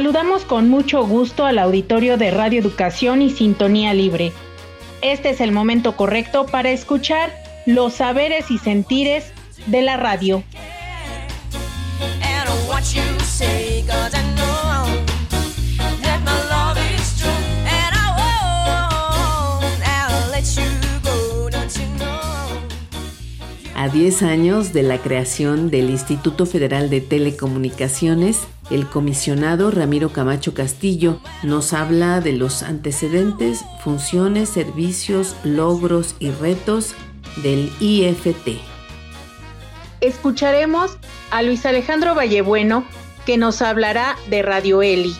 Saludamos con mucho gusto al auditorio de Radio Educación y Sintonía Libre. Este es el momento correcto para escuchar los saberes y sentires de la radio. A 10 años de la creación del Instituto Federal de Telecomunicaciones, el comisionado Ramiro Camacho Castillo nos habla de los antecedentes, funciones, servicios, logros y retos del IFT. Escucharemos a Luis Alejandro Vallebueno que nos hablará de Radio Eli.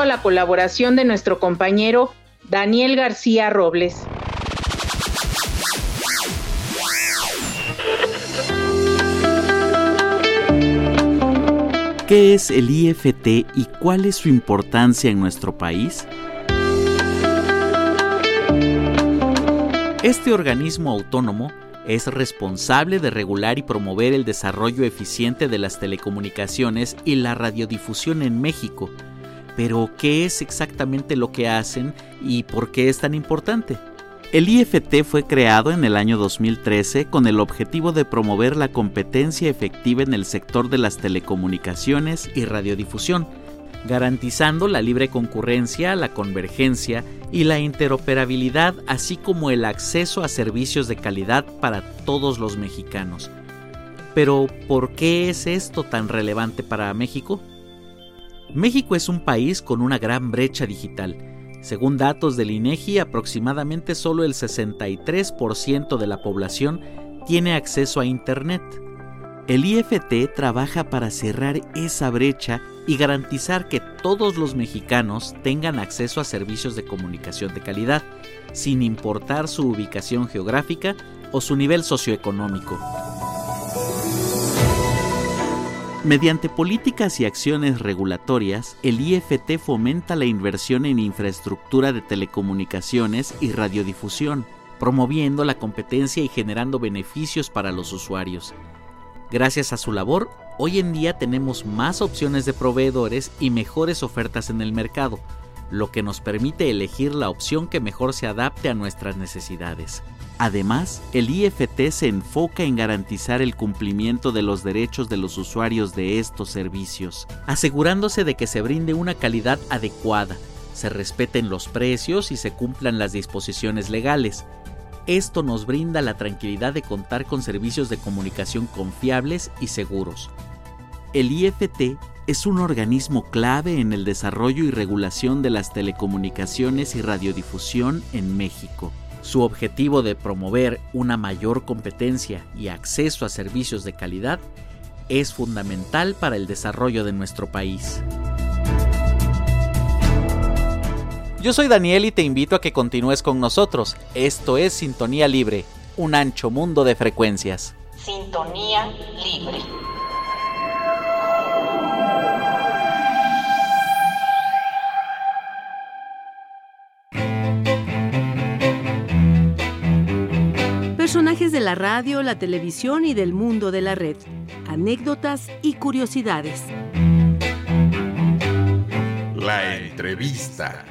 A la colaboración de nuestro compañero Daniel García Robles. ¿Qué es el IFT y cuál es su importancia en nuestro país? Este organismo autónomo es responsable de regular y promover el desarrollo eficiente de las telecomunicaciones y la radiodifusión en México, pero, ¿qué es exactamente lo que hacen y por qué es tan importante? El IFT fue creado en el año 2013 con el objetivo de promover la competencia efectiva en el sector de las telecomunicaciones y radiodifusión, garantizando la libre concurrencia, la convergencia y la interoperabilidad, así como el acceso a servicios de calidad para todos los mexicanos. Pero, ¿por qué es esto tan relevante para México? México es un país con una gran brecha digital. Según datos del INEGI, aproximadamente solo el 63% de la población tiene acceso a Internet. El IFT trabaja para cerrar esa brecha y garantizar que todos los mexicanos tengan acceso a servicios de comunicación de calidad, sin importar su ubicación geográfica o su nivel socioeconómico. Mediante políticas y acciones regulatorias, el IFT fomenta la inversión en infraestructura de telecomunicaciones y radiodifusión, promoviendo la competencia y generando beneficios para los usuarios. Gracias a su labor, hoy en día tenemos más opciones de proveedores y mejores ofertas en el mercado, lo que nos permite elegir la opción que mejor se adapte a nuestras necesidades. Además, el IFT se enfoca en garantizar el cumplimiento de los derechos de los usuarios de estos servicios, asegurándose de que se brinde una calidad adecuada, se respeten los precios y se cumplan las disposiciones legales. Esto nos brinda la tranquilidad de contar con servicios de comunicación confiables y seguros. El IFT es un organismo clave en el desarrollo y regulación de las telecomunicaciones y radiodifusión en México. Su objetivo de promover una mayor competencia y acceso a servicios de calidad es fundamental para el desarrollo de nuestro país. Yo soy Daniel y te invito a que continúes con nosotros. Esto es Sintonía Libre, un ancho mundo de frecuencias. Sintonía Libre. Personajes de la radio, la televisión y del mundo de la red. Anécdotas y curiosidades. La entrevista.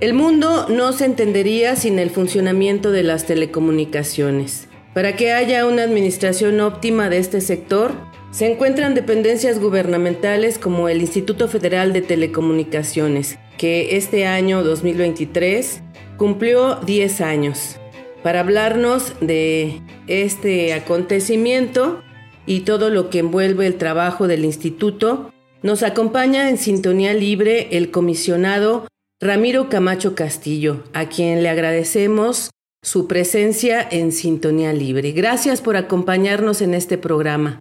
El mundo no se entendería sin el funcionamiento de las telecomunicaciones. Para que haya una administración óptima de este sector, se encuentran dependencias gubernamentales como el Instituto Federal de Telecomunicaciones, que este año 2023 cumplió 10 años. Para hablarnos de este acontecimiento y todo lo que envuelve el trabajo del instituto, nos acompaña en sintonía libre el comisionado Ramiro Camacho Castillo, a quien le agradecemos su presencia en Sintonía Libre. Gracias por acompañarnos en este programa.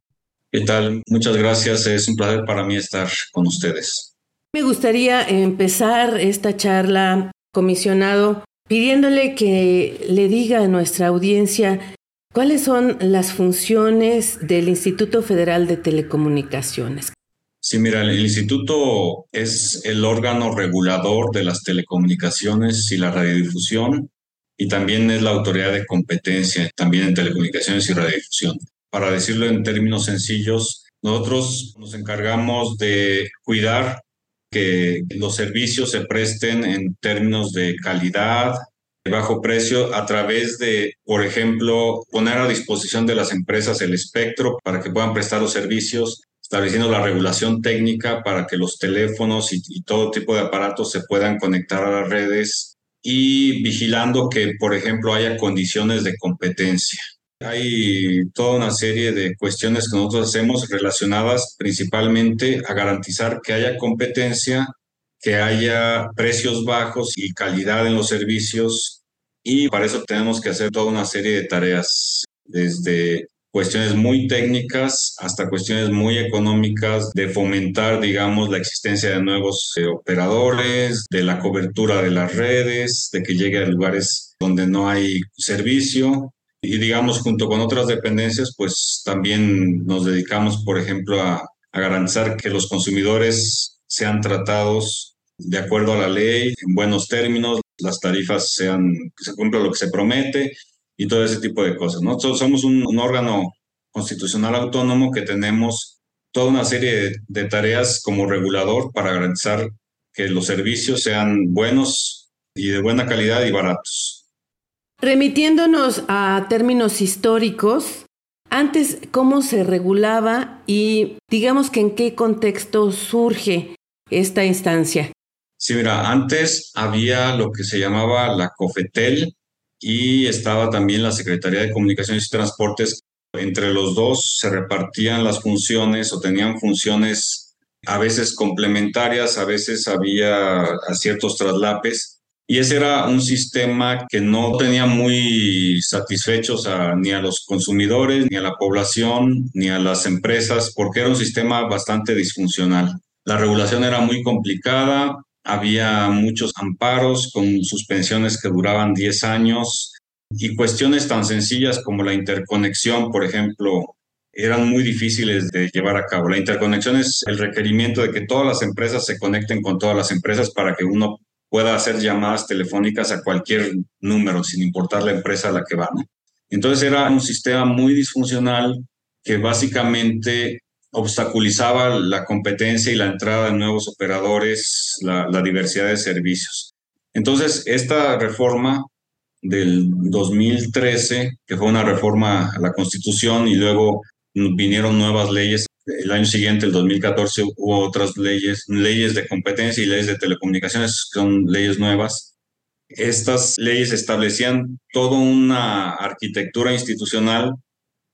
¿Qué tal? Muchas gracias. Es un placer para mí estar con ustedes. Me gustaría empezar esta charla, comisionado, pidiéndole que le diga a nuestra audiencia cuáles son las funciones del Instituto Federal de Telecomunicaciones. Sí, mira, el instituto es el órgano regulador de las telecomunicaciones y la radiodifusión y también es la autoridad de competencia también en telecomunicaciones y radiodifusión. Para decirlo en términos sencillos, nosotros nos encargamos de cuidar que los servicios se presten en términos de calidad, de bajo precio, a través de, por ejemplo, poner a disposición de las empresas el espectro para que puedan prestar los servicios estableciendo la regulación técnica para que los teléfonos y, todo tipo de aparatos se puedan conectar a las redes y vigilando que, por ejemplo, haya condiciones de competencia. Hay toda una serie de cuestiones que nosotros hacemos relacionadas principalmente a garantizar que haya competencia, que haya precios bajos y calidad en los servicios. Y para eso tenemos que hacer toda una serie de tareas, desde cuestiones muy técnicas hasta cuestiones muy económicas de fomentar, digamos, la existencia de nuevos eh, operadores, de la cobertura de las redes, de que llegue a lugares donde no hay servicio. Y digamos, junto con otras dependencias, pues también nos dedicamos, por ejemplo, a, a garantizar que los consumidores sean tratados de acuerdo a la ley, en buenos términos, las tarifas sean, que se cumpla lo que se promete y todo ese tipo de cosas. Nosotros somos un, órgano constitucional autónomo que tenemos toda una serie de, tareas como regulador para garantizar que los servicios sean buenos y de buena calidad y baratos. Remitiéndonos a términos históricos, antes cómo se regulaba y digamos que en qué contexto surge esta instancia. Sí, mira, antes había lo que se llamaba la COFETEL, y estaba también la Secretaría de Comunicaciones y Transportes. Entre los dos se repartían las funciones o tenían funciones a veces complementarias, a veces había ciertos traslapes. Y ese era un sistema que no tenía muy satisfechos ni a los consumidores, ni a la población, ni a las empresas, porque era un sistema bastante disfuncional. La regulación era muy complicada, había muchos amparos con suspensiones que duraban 10 años y cuestiones tan sencillas como la interconexión, por ejemplo, eran muy difíciles de llevar a cabo. La interconexión es el requerimiento de que todas las empresas se conecten con todas las empresas para que uno pueda hacer llamadas telefónicas a cualquier número, sin importar la empresa a la que va. Entonces era un sistema muy disfuncional que básicamente obstaculizaba la competencia y la entrada de nuevos operadores, la, diversidad de servicios. Entonces, esta reforma del 2013, que fue una reforma a la Constitución y luego vinieron nuevas leyes. El año siguiente, el 2014, hubo otras leyes, leyes de competencia y leyes de telecomunicaciones, son leyes nuevas. Estas leyes establecían toda una arquitectura institucional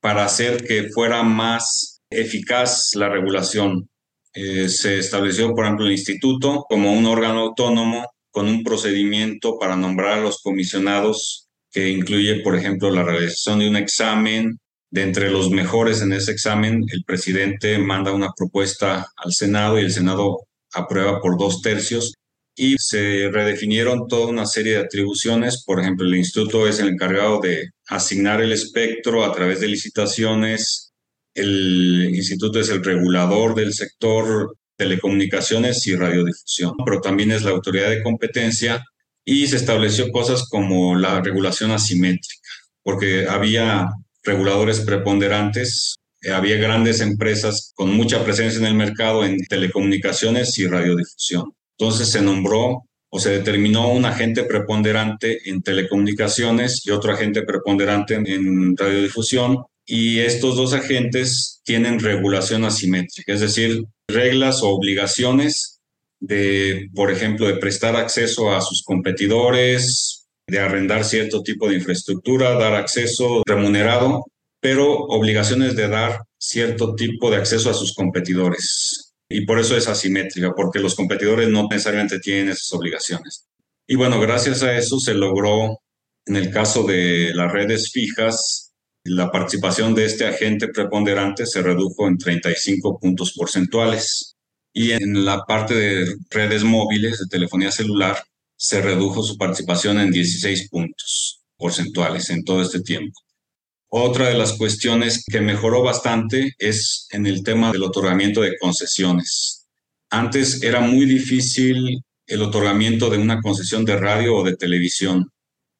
para hacer que fuera más eficaz la regulación. Eh, se estableció, por ejemplo, el instituto como un órgano autónomo con un procedimiento para nombrar a los comisionados que incluye, por ejemplo, la realización de un examen. De entre los mejores en ese examen, el presidente manda una propuesta al Senado y el Senado aprueba por dos tercios y se redefinieron toda una serie de atribuciones. Por ejemplo, el instituto es el encargado de asignar el espectro a través de licitaciones, el instituto es el regulador del sector telecomunicaciones y radiodifusión, pero también es la autoridad de competencia y se estableció cosas como la regulación asimétrica, porque había reguladores preponderantes, había grandes empresas con mucha presencia en el mercado en telecomunicaciones y radiodifusión. Entonces se nombró o se determinó un agente preponderante en telecomunicaciones y otro agente preponderante en radiodifusión y estos dos agentes tienen regulación asimétrica, es decir, reglas o obligaciones de, por ejemplo, de prestar acceso a sus competidores, de arrendar cierto tipo de infraestructura, dar acceso remunerado, pero obligaciones de dar cierto tipo de acceso a sus competidores. Y por eso es asimétrica, porque los competidores no necesariamente tienen esas obligaciones. Y bueno, gracias a eso se logró, en el caso de las redes fijas, la participación de este agente preponderante se redujo en 35 puntos porcentuales y en la parte de redes móviles de telefonía celular se redujo su participación en 16 puntos porcentuales en todo este tiempo. Otra de las cuestiones que mejoró bastante es en el tema del otorgamiento de concesiones. Antes era muy difícil el otorgamiento de una concesión de radio o de televisión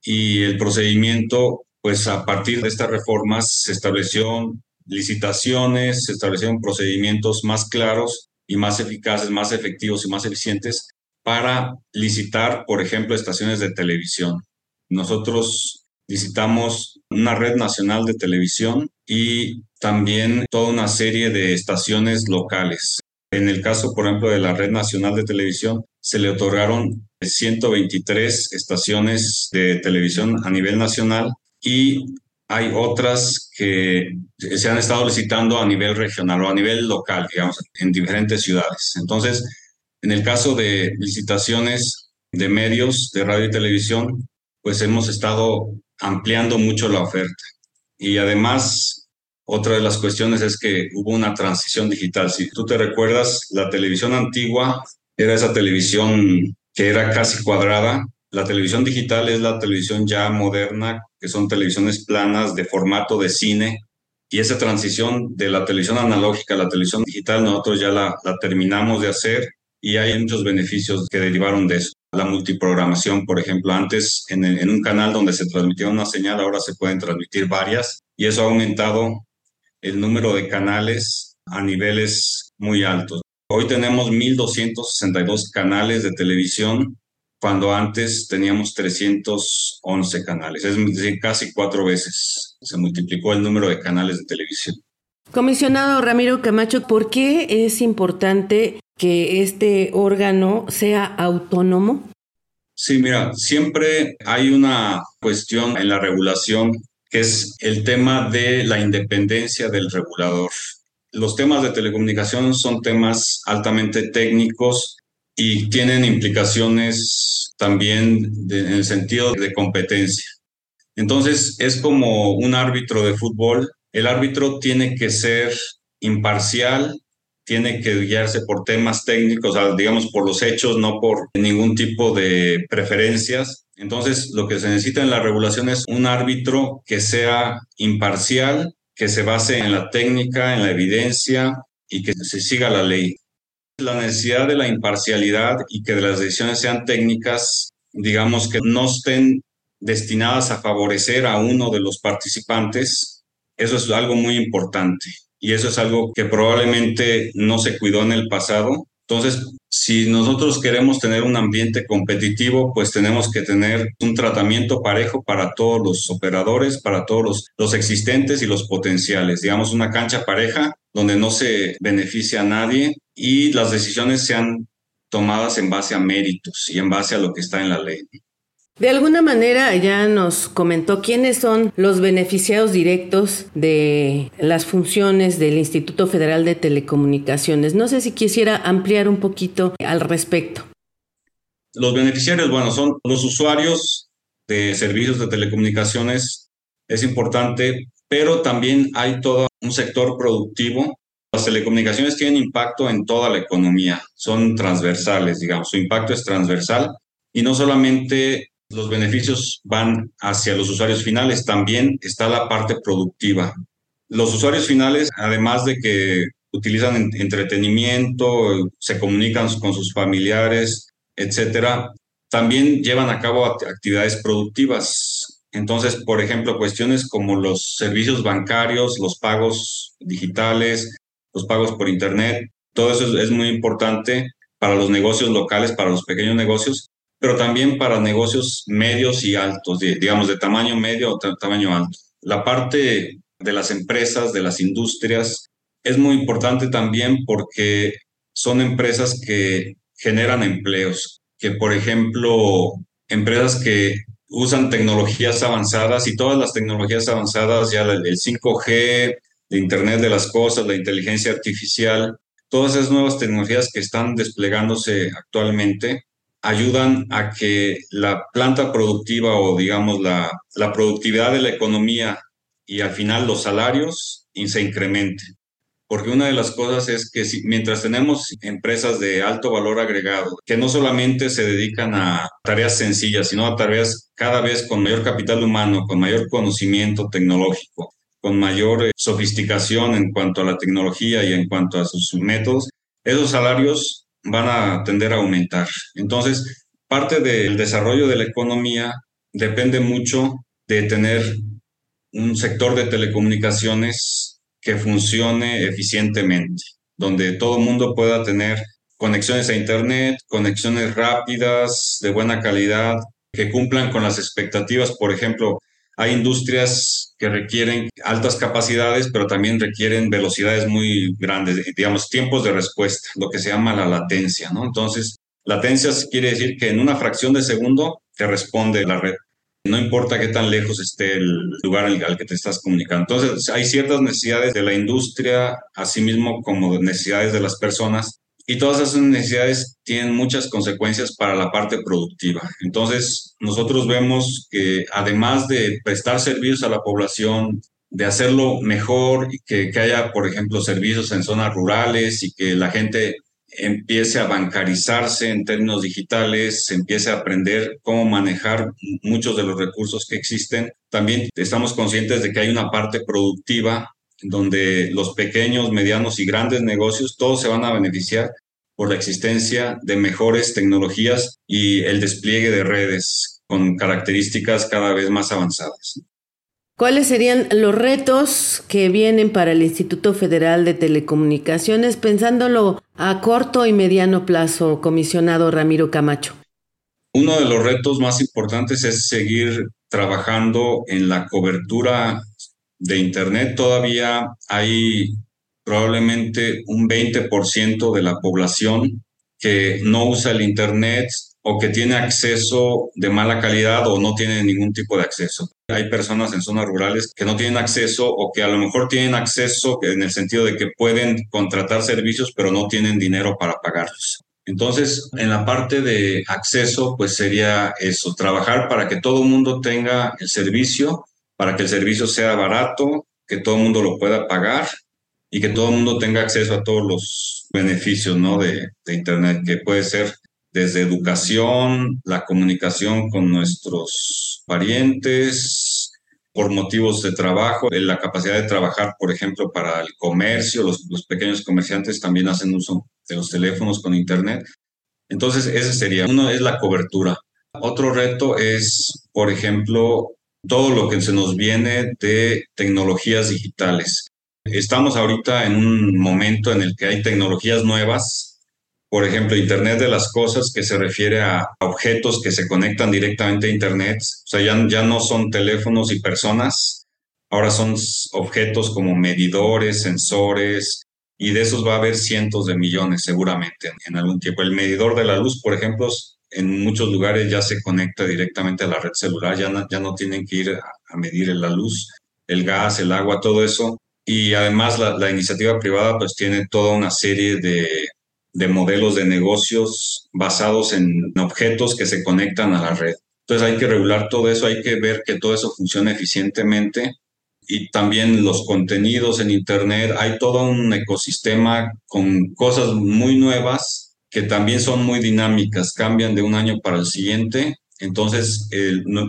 y el procedimiento pues a partir de estas reformas se estableció licitaciones, se establecieron procedimientos más claros y más eficaces, más efectivos y más eficientes para licitar, por ejemplo, estaciones de televisión. Nosotros licitamos una red nacional de televisión y también toda una serie de estaciones locales. En el caso, por ejemplo, de la red nacional de televisión, se le otorgaron 123 estaciones de televisión a nivel nacional y hay otras que se han estado licitando a nivel regional o a nivel local, digamos, en diferentes ciudades. Entonces, en el caso de licitaciones de medios de radio y televisión, pues hemos estado ampliando mucho la oferta. Y además, otra de las cuestiones es que hubo una transición digital. Si tú te recuerdas, la televisión antigua era esa televisión que era casi cuadrada. La televisión digital es la televisión ya moderna que son televisiones planas de formato de cine. Y esa transición de la televisión analógica a la televisión digital, nosotros ya la, terminamos de hacer y hay muchos beneficios que derivaron de eso. La multiprogramación, por ejemplo, antes en, en un canal donde se transmitía una señal, ahora se pueden transmitir varias y eso ha aumentado el número de canales a niveles muy altos. Hoy tenemos 1.262 canales de televisión cuando antes teníamos 311 canales, es decir, casi cuatro veces se multiplicó el número de canales de televisión. Comisionado Ramiro Camacho, ¿por qué es importante que este órgano sea autónomo? Sí, mira, siempre hay una cuestión en la regulación que es el tema de la independencia del regulador. Los temas de telecomunicación son temas altamente técnicos y tienen implicaciones también en el sentido de competencia. Entonces, es como un árbitro de fútbol. El árbitro tiene que ser imparcial, tiene que guiarse por temas técnicos, digamos por los hechos, no por ningún tipo de preferencias. Entonces, lo que se necesita en la regulación es un árbitro que sea imparcial, que se base en la técnica, en la evidencia y que se siga la ley la necesidad de la imparcialidad y que las decisiones sean técnicas, digamos que no estén destinadas a favorecer a uno de los participantes, eso es algo muy importante y eso es algo que probablemente no se cuidó en el pasado. Entonces, si nosotros queremos tener un ambiente competitivo, pues tenemos que tener un tratamiento parejo para todos los operadores, para todos los, los existentes y los potenciales. Digamos, una cancha pareja donde no se beneficia a nadie y las decisiones sean tomadas en base a méritos y en base a lo que está en la ley. De alguna manera ya nos comentó quiénes son los beneficiados directos de las funciones del Instituto Federal de Telecomunicaciones. No sé si quisiera ampliar un poquito al respecto. Los beneficiarios, bueno, son los usuarios de servicios de telecomunicaciones. Es importante, pero también hay todo un sector productivo. Las telecomunicaciones tienen impacto en toda la economía, son transversales, digamos, su impacto es transversal y no solamente los beneficios van hacia los usuarios finales, también está la parte productiva. Los usuarios finales, además de que utilizan entretenimiento, se comunican con sus familiares, etcétera, también llevan a cabo actividades productivas. Entonces, por ejemplo, cuestiones como los servicios bancarios, los pagos digitales, los pagos por Internet, todo eso es, muy importante para los negocios locales, para los pequeños negocios, pero también para negocios medios y altos, digamos de tamaño medio o tamaño alto. La parte de las empresas, de las industrias, es muy importante también porque son empresas que generan empleos, que por ejemplo, empresas que usan tecnologías avanzadas y todas las tecnologías avanzadas, ya el 5G, el Internet de las Cosas, la inteligencia artificial, todas esas nuevas tecnologías que están desplegándose actualmente ayudan a que la planta productiva o digamos la, la productividad de la economía y al final los salarios se incrementen porque una de las cosas es que si, mientras tenemos empresas de alto valor agregado, que no solamente se dedican a tareas sencillas, sino a tareas cada vez con mayor capital humano, con mayor conocimiento tecnológico, con mayor eh, sofisticación en cuanto a la tecnología y en cuanto a sus métodos, esos salarios van a tender a aumentar. Entonces, parte del desarrollo de la economía depende mucho de tener un sector de telecomunicaciones que funcione eficientemente, donde todo el mundo pueda tener conexiones a Internet, conexiones rápidas, de buena calidad, que cumplan con las expectativas. Por ejemplo, hay industrias que requieren altas capacidades, pero también requieren velocidades muy grandes, digamos, tiempos de respuesta, lo que se llama la latencia, ¿no? Entonces, latencia quiere decir que en una fracción de segundo te responde la red no importa qué tan lejos esté el lugar al, que te estás comunicando. Entonces, hay ciertas necesidades de la industria, así mismo como necesidades de las personas, y todas esas necesidades tienen muchas consecuencias para la parte productiva. Entonces, nosotros vemos que además de prestar servicios a la población, de hacerlo mejor y que, que haya, por ejemplo, servicios en zonas rurales y que la gente empiece a bancarizarse en términos digitales, se empiece a aprender cómo manejar muchos de los recursos que existen. También estamos conscientes de que hay una parte productiva donde los pequeños, medianos y grandes negocios, todos se van a beneficiar por la existencia de mejores tecnologías y el despliegue de redes con características cada vez más avanzadas. ¿Cuáles serían los retos que vienen para el Instituto Federal de Telecomunicaciones, pensándolo a corto y mediano plazo, comisionado Ramiro Camacho? Uno de los retos más importantes es seguir trabajando en la cobertura de Internet. Todavía hay probablemente un 20% de la población que no usa el Internet o que tiene acceso de mala calidad o no tiene ningún tipo de acceso. Hay personas en zonas rurales que no tienen acceso o que a lo mejor tienen acceso en el sentido de que pueden contratar servicios pero no tienen dinero para pagarlos. Entonces, en la parte de acceso, pues sería eso, trabajar para que todo el mundo tenga el servicio, para que el servicio sea barato, que todo el mundo lo pueda pagar y que todo el mundo tenga acceso a todos los beneficios ¿no? de, Internet, que puede ser desde educación, la comunicación con nuestros parientes, por motivos de trabajo, la capacidad de trabajar, por ejemplo, para el comercio, los, pequeños comerciantes también hacen uso de los teléfonos con Internet. Entonces, ese sería, uno es la cobertura. Otro reto es, por ejemplo, todo lo que se nos viene de tecnologías digitales. Estamos ahorita en un momento en el que hay tecnologías nuevas por ejemplo, Internet de las Cosas, que se refiere a objetos que se conectan directamente a Internet. O sea, ya, ya no son teléfonos y personas, ahora son objetos como medidores, sensores, y de esos va a haber cientos de millones seguramente en, algún tiempo. El medidor de la luz, por ejemplo, en muchos lugares ya se conecta directamente a la red celular, ya no, ya no tienen que ir a, medir la luz, el gas, el agua, todo eso. Y además la, iniciativa privada pues tiene toda una serie de de modelos de negocios basados en objetos que se conectan a la red. Entonces hay que regular todo eso, hay que ver que todo eso funcione eficientemente y también los contenidos en Internet. Hay todo un ecosistema con cosas muy nuevas que también son muy dinámicas, cambian de un año para el siguiente. Entonces,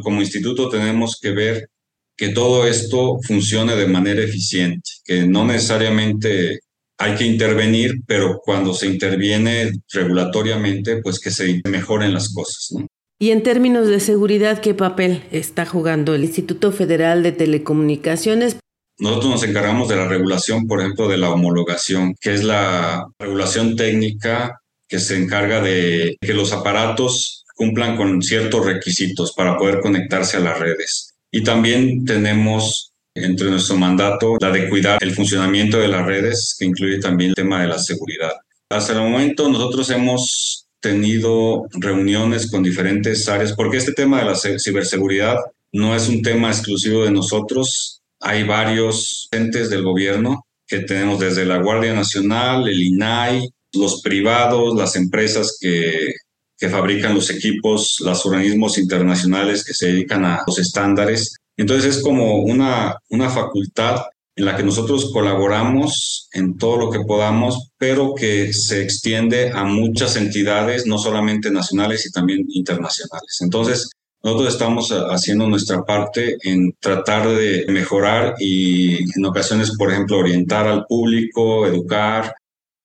como instituto tenemos que ver que todo esto funcione de manera eficiente, que no necesariamente hay que intervenir, pero cuando se interviene regulatoriamente, pues que se mejoren las cosas. Y en términos de seguridad, ¿qué papel está jugando el Instituto Federal de Telecomunicaciones? Nosotros nos encargamos de la regulación, por ejemplo, de la homologación, que es la regulación técnica que se encarga de que los aparatos cumplan con ciertos requisitos para poder conectarse a las redes. Y también tenemos entre nuestro mandato la de cuidar el funcionamiento de las redes, que incluye también el tema de la seguridad. Hasta el momento nosotros hemos tenido reuniones con diferentes áreas, porque este tema de la ciberseguridad no es un tema exclusivo de nosotros. Hay varios entes del gobierno que tenemos desde la Guardia Nacional, el INAI, los privados, las empresas que, que fabrican los equipos, los organismos internacionales que se dedican a los estándares. Entonces es como una, una facultad en la que nosotros colaboramos en todo lo que podamos, pero que se extiende a muchas entidades, no solamente nacionales y también internacionales. Entonces, nosotros estamos haciendo nuestra parte en tratar de mejorar y en ocasiones, por ejemplo, orientar al público, educar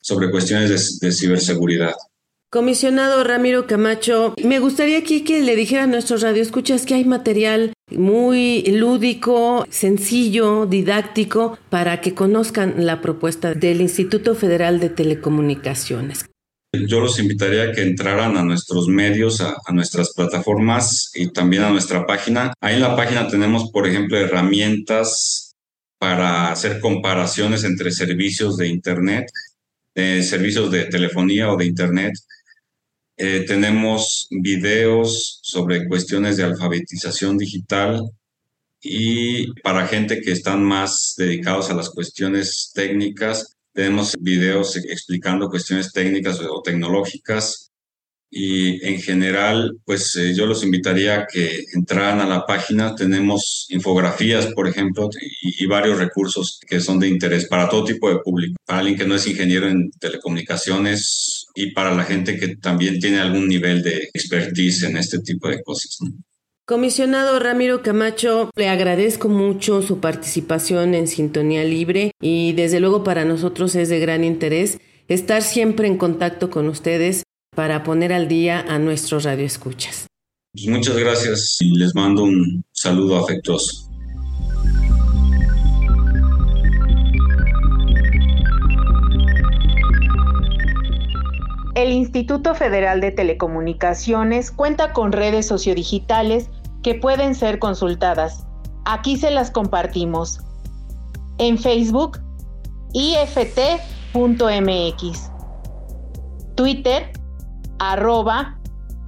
sobre cuestiones de, de ciberseguridad. Comisionado Ramiro Camacho, me gustaría aquí que le dijera a nuestros radioescuchas que hay material muy lúdico, sencillo, didáctico, para que conozcan la propuesta del Instituto Federal de Telecomunicaciones. Yo los invitaría a que entraran a nuestros medios, a, a, nuestras plataformas y también a nuestra página. Ahí en la página tenemos, por ejemplo, herramientas para hacer comparaciones entre servicios de Internet, servicios de telefonía o de Internet, eh, tenemos videos sobre cuestiones de alfabetización digital y para gente que están más dedicados a las cuestiones técnicas, tenemos videos explicando cuestiones técnicas o tecnológicas y en general, pues eh, yo los invitaría a que entraran a la página. Tenemos infografías, por ejemplo, y, varios recursos que son de interés para todo tipo de público. Para alguien que no es ingeniero en telecomunicaciones y para la gente que también tiene algún nivel de expertise en este tipo de cosas. Comisionado Ramiro Camacho, le agradezco mucho su participación en Sintonía Libre y desde luego para nosotros es de gran interés estar siempre en contacto con ustedes para poner al día a nuestros radioescuchas. Pues muchas gracias y les mando un saludo afectuoso. El Instituto Federal de Telecomunicaciones cuenta con redes sociodigitales que pueden ser consultadas. Aquí se las compartimos. En Facebook, ift.mx. Twitter, arroba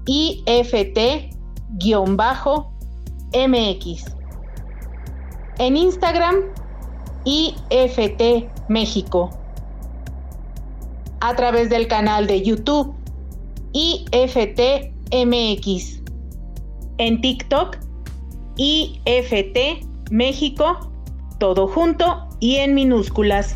IFT-MX. En Instagram, IFT México. A través del canal de YouTube, IFT MX. En TikTok, IFT México, todo junto y en minúsculas.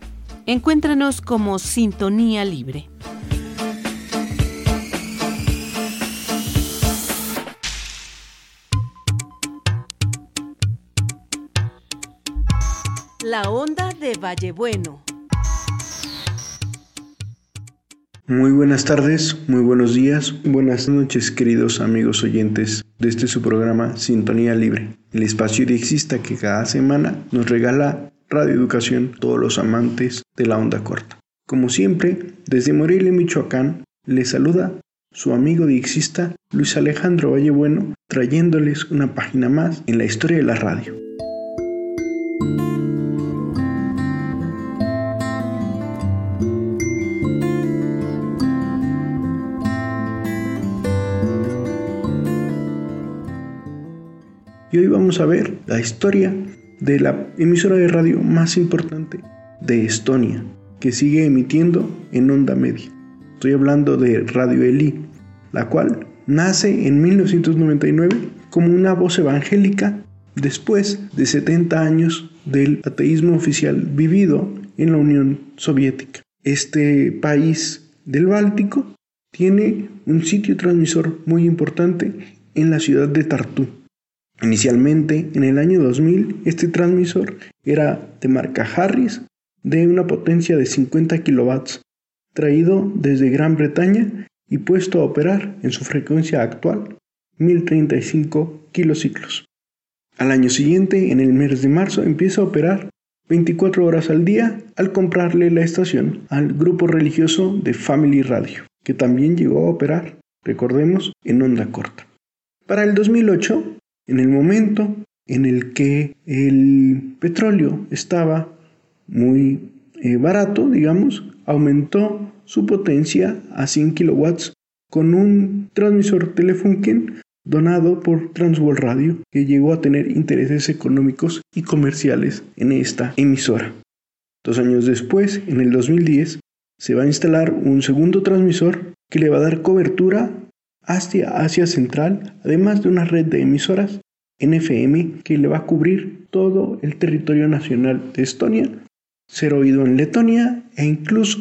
Encuéntranos como Sintonía Libre. La onda de Vallebueno. Muy buenas tardes, muy buenos días, buenas noches queridos amigos oyentes de este su programa Sintonía Libre, el espacio diexista que cada semana nos regala Radio Educación todos los amantes de la onda corta. Como siempre, desde Morelia, Michoacán, les saluda su amigo diexista Luis Alejandro Vallebueno, trayéndoles una página más en la historia de la radio. Y hoy vamos a ver la historia de la emisora de radio más importante de Estonia, que sigue emitiendo en onda media. Estoy hablando de Radio Eli, la cual nace en 1999 como una voz evangélica después de 70 años del ateísmo oficial vivido en la Unión Soviética. Este país del Báltico tiene un sitio transmisor muy importante en la ciudad de Tartu. Inicialmente, en el año 2000, este transmisor era de marca Harris de una potencia de 50 kilovatios, traído desde Gran Bretaña y puesto a operar en su frecuencia actual, 1035 kilociclos. Al año siguiente, en el mes de marzo, empieza a operar 24 horas al día al comprarle la estación al grupo religioso de Family Radio, que también llegó a operar, recordemos, en onda corta. Para el 2008, en el momento en el que el petróleo estaba muy eh, barato, digamos, aumentó su potencia a 100 kilowatts con un transmisor Telefunken donado por Transworld Radio, que llegó a tener intereses económicos y comerciales en esta emisora. Dos años después, en el 2010, se va a instalar un segundo transmisor que le va a dar cobertura hacia Asia Central, además de una red de emisoras NFM que le va a cubrir todo el territorio nacional de Estonia, ser oído en Letonia e incluso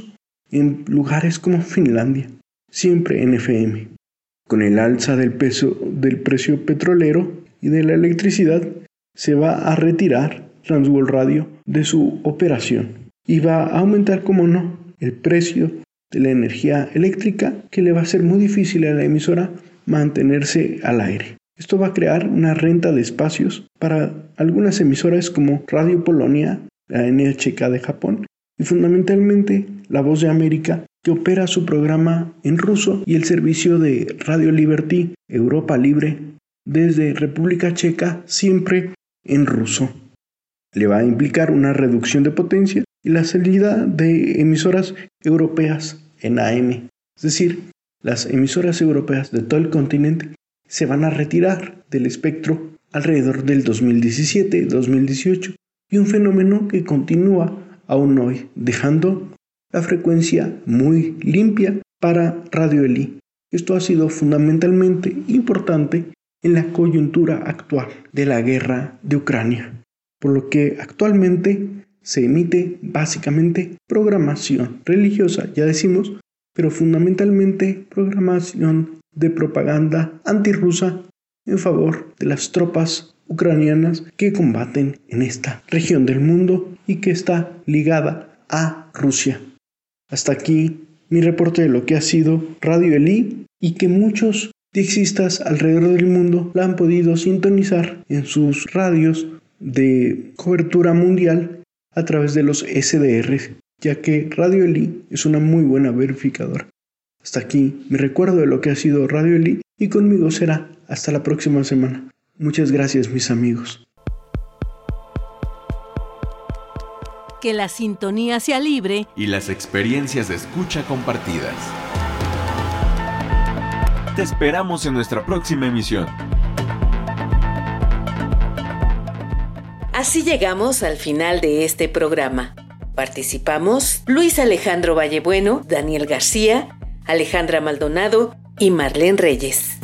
en lugares como Finlandia, siempre NFM. Con el alza del, peso, del precio petrolero y de la electricidad, se va a retirar Transworld Radio de su operación y va a aumentar, como no, el precio de la energía eléctrica que le va a ser muy difícil a la emisora mantenerse al aire. Esto va a crear una renta de espacios para algunas emisoras como Radio Polonia, la NHK de Japón y fundamentalmente La Voz de América que opera su programa en ruso y el servicio de Radio Liberty Europa Libre desde República Checa siempre en ruso. Le va a implicar una reducción de potencia y la salida de emisoras europeas en AM. Es decir, las emisoras europeas de todo el continente se van a retirar del espectro alrededor del 2017-2018 y un fenómeno que continúa aún hoy, dejando la frecuencia muy limpia para Radio Eli. Esto ha sido fundamentalmente importante en la coyuntura actual de la guerra de Ucrania, por lo que actualmente se emite básicamente programación religiosa, ya decimos, pero fundamentalmente programación de propaganda antirrusa en favor de las tropas ucranianas que combaten en esta región del mundo y que está ligada a Rusia. Hasta aquí mi reporte de lo que ha sido Radio Eli y que muchos dixistas alrededor del mundo la han podido sintonizar en sus radios de cobertura mundial a través de los SDR, ya que Radio Eli es una muy buena verificadora. Hasta aquí mi recuerdo de lo que ha sido Radio Eli y conmigo será hasta la próxima semana. Muchas gracias mis amigos. Que la sintonía sea libre y las experiencias de escucha compartidas. Te esperamos en nuestra próxima emisión. Así llegamos al final de este programa. Participamos Luis Alejandro Vallebueno, Daniel García, Alejandra Maldonado y Marlene Reyes.